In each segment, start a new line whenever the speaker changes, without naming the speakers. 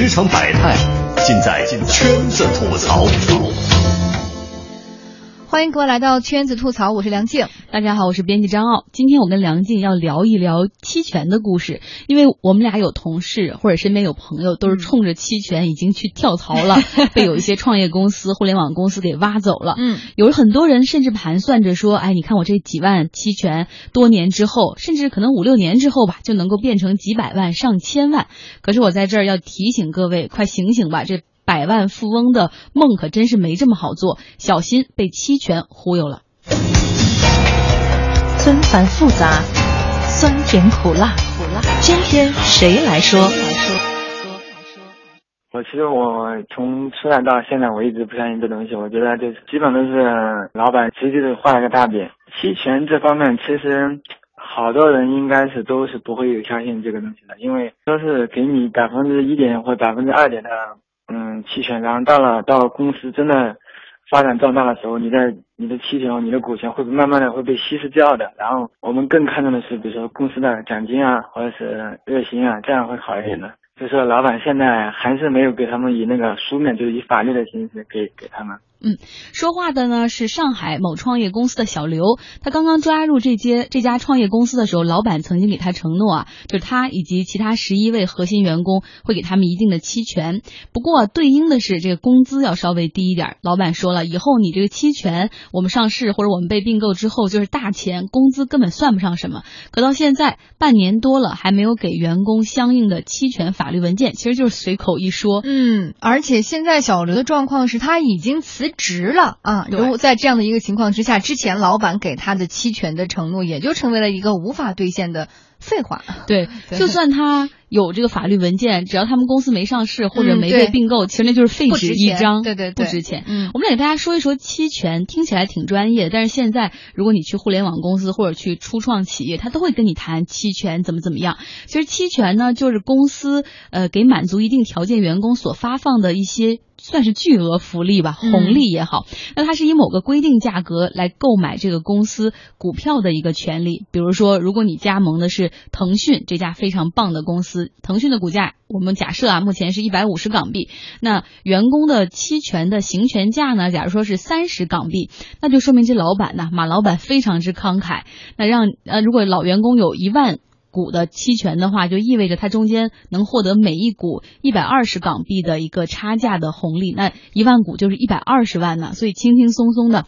职场百态，尽在圈子吐槽。
欢迎各位来到圈子吐槽，我是梁静。
大家好，我是编辑张傲。今天我跟梁静要聊一聊期权的故事，因为我们俩有同事或者身边有朋友都是冲着期权已经去跳槽了，被有一些创业公司、互联网公司给挖走了。
嗯，
有很多人甚至盘算着说，哎，你看我这几万期权，多年之后，甚至可能五六年之后吧，就能够变成几百万、上千万。可是我在这儿要提醒各位，快醒醒吧！这百万富翁的梦可真是没这么好做，小心被期权忽悠了。
纷繁复杂，酸甜苦辣，苦辣。今天谁来说？
我其实我从出来到现在，我一直不相信这东西。我觉得这基本都是老板直接的画了个大饼。期权这方面，其实好多人应该是都是不会有相信这个东西的，因为都是给你百分之一点或百分之二点的。嗯，期权，然后到了到公司真的发展壮大的时候，你的你的期权、你的股权会慢慢的会被稀释掉的。然后我们更看重的是，比如说公司的奖金啊，或者是月薪啊，这样会好一点的。就是说，老板现在还是没有给他们以那个书面，就是以法律的形式给给他们。
嗯，说话的呢是上海某创业公司的小刘，他刚刚加入这间这家创业公司的时候，老板曾经给他承诺啊，就是他以及其他十一位核心员工会给他们一定的期权，不过对应的是这个工资要稍微低一点。老板说了，以后你这个期权，我们上市或者我们被并购之后就是大钱，工资根本算不上什么。可到现在半年多了，还没有给员工相应的期权法律文件，其实就是随口一说。
嗯，而且现在小刘的状况是他已经辞。值了啊！如果在这样的一个情况之下，之前老板给他的期权的承诺，也就成为了一个无法兑现的废话。
对，就算他有这个法律文件，只要他们公司没上市或者没被并购，其实那就是废纸一张。
对对，
不值钱。嗯，我们来给大家说一说期权，听起来挺专业，但是现在如果你去互联网公司或者去初创企业，他都会跟你谈期权怎么怎么样。其实期权呢，就是公司呃给满足一定条件员工所发放的一些。算是巨额福利吧，红利也好。那它是以某个规定价格来购买这个公司股票的一个权利。比如说，如果你加盟的是腾讯这家非常棒的公司，腾讯的股价我们假设啊，目前是一百五十港币。那员工的期权的行权价呢，假如说是三十港币，那就说明这老板呢，马老板非常之慷慨。那让呃，如果老员工有一万。股的期权的话，就意味着它中间能获得每一股一百二十港币的一个差价的红利，那一万股就是一百二十万呢，所以轻轻松松的。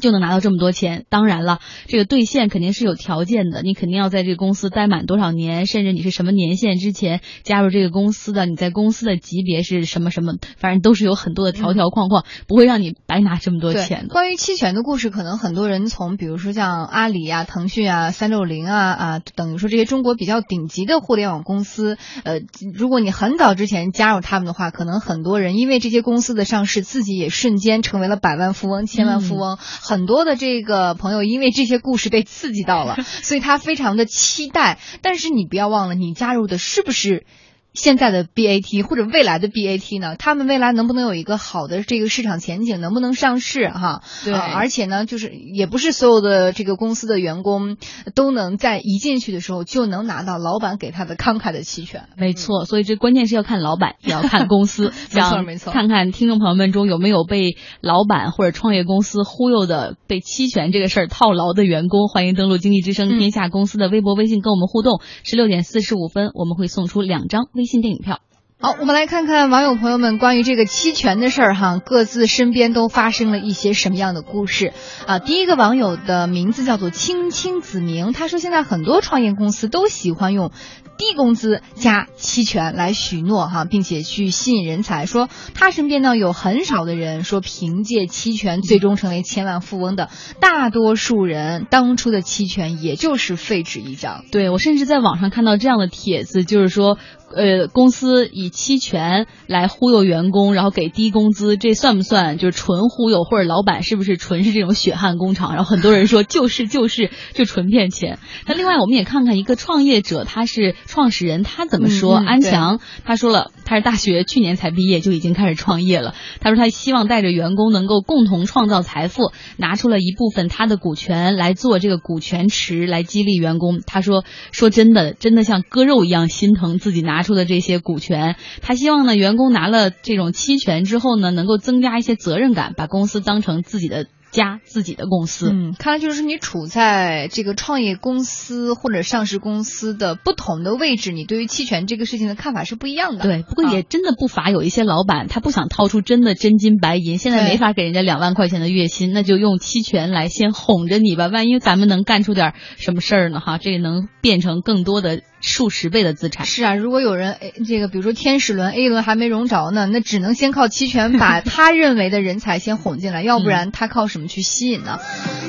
就能拿到这么多钱。当然了，这个兑现肯定是有条件的，你肯定要在这个公司待满多少年，甚至你是什么年限之前加入这个公司的，你在公司的级别是什么什么，反正都是有很多的条条框框，不会让你白拿这么多钱。
关于期权的故事，可能很多人从比如说像阿里啊、腾讯啊、三六零啊啊，等于说这些中国比较顶级的互联网公司，呃，如果你很早之前加入他们的话，可能很多人因为这些公司的上市，自己也瞬间成为了百万富翁、千万富翁。很多的这个朋友因为这些故事被刺激到了，所以他非常的期待。但是你不要忘了，你加入的是不是？现在的 BAT 或者未来的 BAT 呢？他们未来能不能有一个好的这个市场前景？能不能上市？哈，
对。
而且呢，就是也不是所有的这个公司的员工都能在一进去的时候就能拿到老板给他的慷慨的期权。
没错，所以这关键是要看老板，也要看 公司。
没错没错。
看看听众朋友们中有没有被老板或者创业公司忽悠的被期权这个事儿套牢的员工？欢迎登录经济之声天下公司的微博微信跟我们互动。十六点四十五分，我们会送出两张微。微信电影票，
好，我们来看看网友朋友们关于这个期权的事儿哈，各自身边都发生了一些什么样的故事啊？第一个网友的名字叫做青青子明，他说现在很多创业公司都喜欢用。低工资加期权来许诺哈，并且去吸引人才。说他身边呢有很少的人说凭借期权最终成为千万富翁的，大多数人当初的期权也就是废纸一张。
对我甚至在网上看到这样的帖子，就是说。呃，公司以期权来忽悠员工，然后给低工资，这算不算就是纯忽悠？或者老板是不是纯是这种血汗工厂？然后很多人说就是就是就纯骗钱。那另外我们也看看一个创业者，他是创始人，他怎么说？安强他说了，他是大学去年才毕业就已经开始创业了。他说他希望带着员工能够共同创造财富，拿出了一部分他的股权来做这个股权池，来激励员工。他说说真的，真的像割肉一样心疼自己拿出的这些股权。他希望呢，员工拿了这种期权之后呢，能够增加一些责任感，把公司当成自己的。加自己的公司，
嗯，看来就是你处在这个创业公司或者上市公司的不同的位置，你对于期权这个事情的看法是不一样的。
对，不过也真的不乏有一些老板，他不想掏出真的真金白银，现在没法给人家两万块钱的月薪，那就用期权来先哄着你吧，万一咱们能干出点什么事儿呢？哈，这也能变成更多的。数十倍的资产
是啊，如果有人这个比如说天使轮 A 轮还没融着呢，那只能先靠期权把 他认为的人才先哄进来，要不然他靠什么去吸引呢？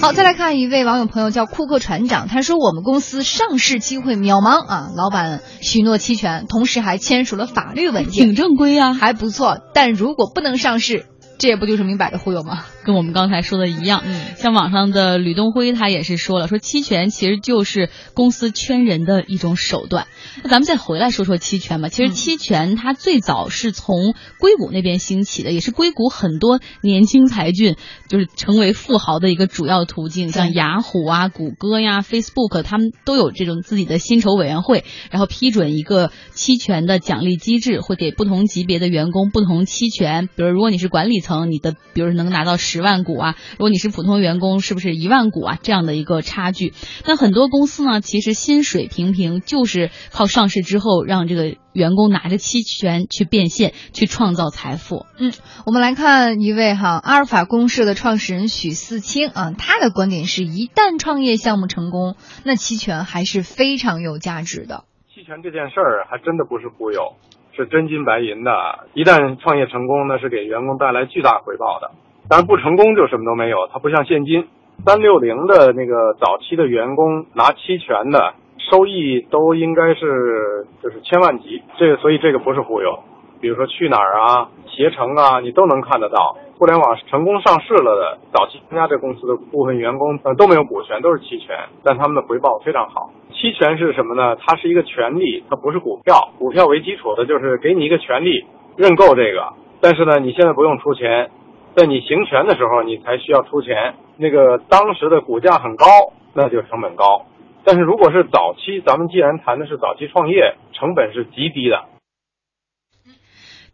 好，再来看一位网友朋友叫库克船长，他说我们公司上市机会渺茫啊，老板许诺期权，同时还签署了法律文件，
挺正规啊，
还不错。但如果不能上市。这也不就是明摆着忽悠吗？
跟我们刚才说的一样。嗯，像网上的吕东辉他也是说了，说期权其实就是公司圈人的一种手段。那咱们再回来说说期权吧。其实期权它最早是从硅谷那边兴起的，也是硅谷很多年轻才俊就是成为富豪的一个主要途径。像雅虎啊、谷歌呀、Facebook，他们都有这种自己的薪酬委员会，然后批准一个期权的奖励机制，会给不同级别的员工不同期权。比如如果你是管理。层你的，比如能拿到十万股啊，如果你是普通员工，是不是一万股啊？这样的一个差距。那很多公司呢，其实薪水平平，就是靠上市之后让这个员工拿着期权去变现，去创造财富。
嗯，我们来看一位哈，阿尔法公社的创始人许四清啊，他的观点是一旦创业项目成功，那期权还是非常有价值的。
期权这件事儿还真的不是忽悠。是真金白银的，一旦创业成功，那是给员工带来巨大回报的。但是不成功就什么都没有，它不像现金。三六零的那个早期的员工拿期权的收益都应该是就是千万级，这个所以这个不是忽悠。比如说去哪儿啊、携程啊，你都能看得到。互联网成功上市了的早期参加这公司的部分员工，呃都没有股权，都是期权，但他们的回报非常好。期权是什么呢？它是一个权利，它不是股票。股票为基础的就是给你一个权利，认购这个。但是呢，你现在不用出钱，在你行权的时候你才需要出钱。那个当时的股价很高，那就成本高。但是如果是早期，咱们既然谈的是早期创业，成本是极低的。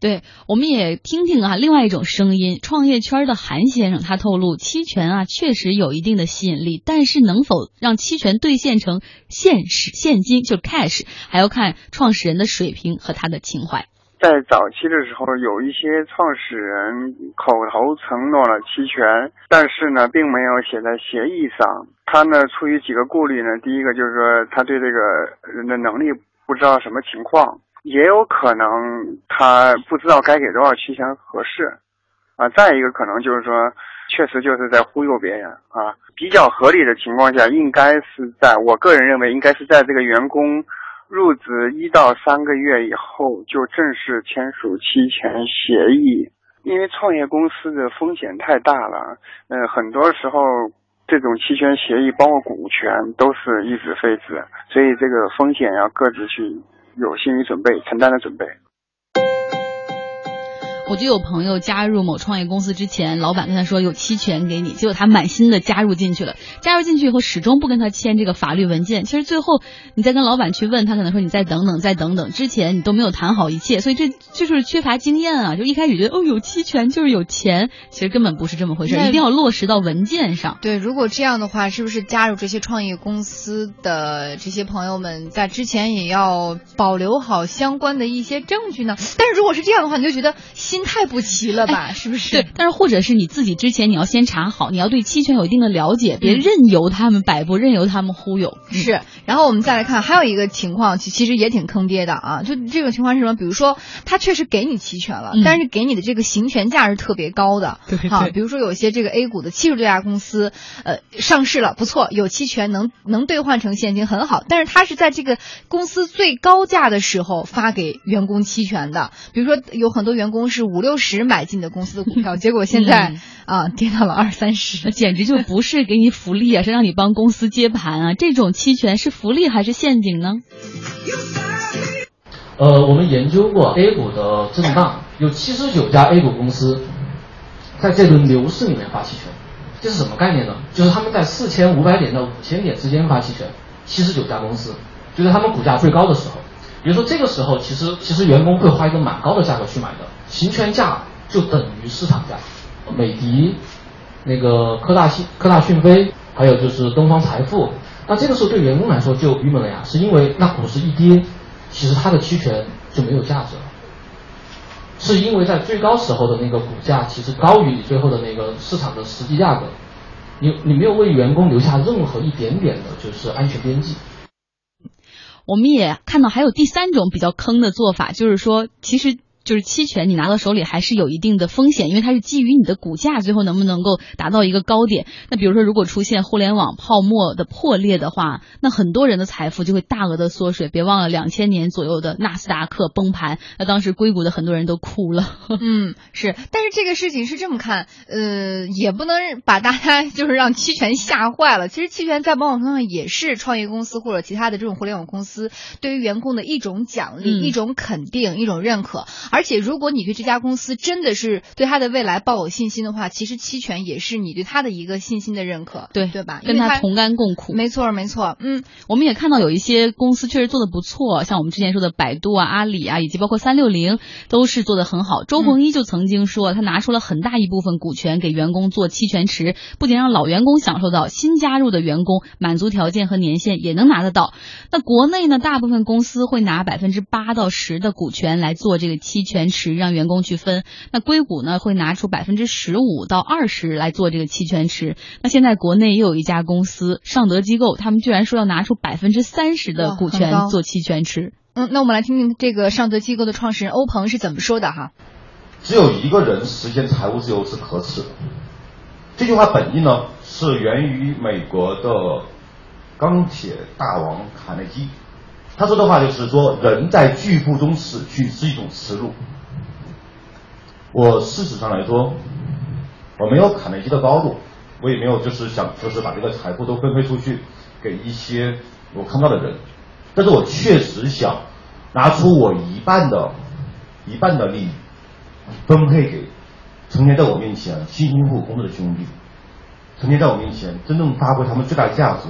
对，我们也听听啊，另外一种声音。创业圈的韩先生他透露，期权啊确实有一定的吸引力，但是能否让期权兑现成现实现金，就 cash，还要看创始人的水平和他的情怀。
在早期的时候，有一些创始人口头承诺了期权，但是呢，并没有写在协议上。他呢，出于几个顾虑呢，第一个就是说，他对这个人的能力不知道什么情况。也有可能他不知道该给多少期权合适，啊，再一个可能就是说，确实就是在忽悠别人啊。比较合理的情况下，应该是在我个人认为，应该是在这个员工入职一到三个月以后就正式签署期权协议，因为创业公司的风险太大了，呃，很多时候这种期权协议包括股权都是一纸废纸，所以这个风险要各自去。有心理准备，承担的准备。
我就有朋友加入某创业公司之前，老板跟他说有期权给你，结果他满心的加入进去了。加入进去以后，始终不跟他签这个法律文件。其实最后你再跟老板去问他，可能说你再等等，再等等。之前你都没有谈好一切，所以这就是缺乏经验啊！就一开始觉得哦有期权就是有钱，其实根本不是这么回事，一定要落实到文件上。
对，如果这样的话，是不是加入这些创业公司的这些朋友们在之前也要保留好相关的一些证据呢？但是如果是这样的话，你就觉得心。太不齐了吧，是不是？
对，但是或者是你自己之前你要先查好，你要对期权有一定的了解，别任由他们摆布，任由他们忽悠。
是，然后我们再来看，还有一个情况，其其实也挺坑爹的啊。就这种情况是什么？比如说，他确实给你期权了，但是给你的这个行权价是特别高的。
对
对。比如说有些这个 A 股的七十多家公司，呃，上市了，不错，有期权能能兑换成现金，很好。但是他是在这个公司最高价的时候发给员工期权的。比如说有很多员工是五六十买进的公司的股票，结果现在啊跌到了二三十，
那简直就不是给你福利啊，是让你帮公司接盘啊！这种期权是福利还是陷阱呢？
呃，我们研究过 A 股的震荡，有七十九家 A 股公司在这轮牛市里面发期权，这是什么概念呢？就是他们在四千五百点到五千点之间发期权，七十九家公司，就在他们股价最高的时候。比如说这个时候，其实其实员工会花一个蛮高的价格去买的，行权价就等于市场价。美的、那个科大讯、科大讯飞，还有就是东方财富，那这个时候对员工来说就郁闷了呀，是因为那股市一跌，其实它的期权就没有价值了，是因为在最高时候的那个股价其实高于你最后的那个市场的实际价格，你你没有为员工留下任何一点点的就是安全边际。
我们也看到还有第三种比较坑的做法，就是说，其实。就是期权，你拿到手里还是有一定的风险，因为它是基于你的股价最后能不能够达到一个高点。那比如说，如果出现互联网泡沫的破裂的话，那很多人的财富就会大额的缩水。别忘了两千年左右的纳斯达克崩盘，那当时硅谷的很多人都哭了。
嗯，是。但是这个事情是这么看，呃，也不能把大家 就是让期权吓坏了。其实期权在某种程度上也是创业公司或者其他的这种互联网公司对于员工的一种奖励、一种肯定、一种认可。而且，如果你对这家公司真的是对他的未来抱有信心的话，其实期权也是你对他的一个信心的认可，
对
对吧？
跟他同甘共苦，
没错没错。嗯，
我们也看到有一些公司确实做的不错，像我们之前说的百度啊、阿里啊，以及包括三六零，都是做的很好。周鸿祎就曾经说，他拿出了很大一部分股权给员工做期权池，不仅让老员工享受到，新加入的员工满足条件和年限也能拿得到。那国内呢，大部分公司会拿百分之八到十的股权来做这个期权池。池让员工去分，那硅谷呢会拿出百分之十五到二十来做这个期权池。那现在国内又有一家公司尚德机构，他们居然说要拿出百分之三十的股权做期权池。
嗯，那我们来听听这个尚德机构的创始人欧鹏是怎么说的哈。
只有一个人实现财务自由是可耻的。这句话本意呢是源于美国的钢铁大王卡内基，他说的话就是说人在巨富中死去是一种耻辱。我事实上来说，我没有卡内基的高度，我也没有就是想就是把这个财富都分配出去给一些我看不到的人，但是我确实想拿出我一半的一半的利益分配给成天在我面前辛辛苦苦工作的兄弟，成天在我面前真正发挥他们最大价值